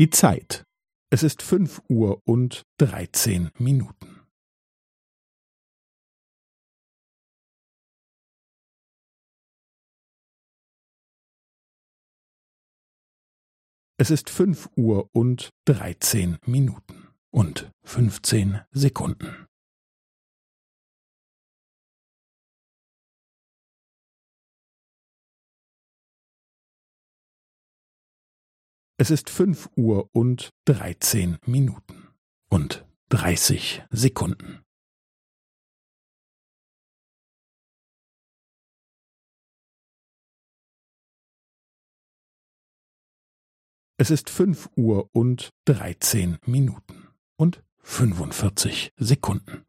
Die Zeit. Es ist fünf Uhr und dreizehn Minuten. Es ist fünf Uhr und dreizehn Minuten und fünfzehn Sekunden. Es ist fünf Uhr und dreizehn Minuten und dreißig Sekunden. Es ist fünf Uhr und dreizehn Minuten und fünfundvierzig Sekunden.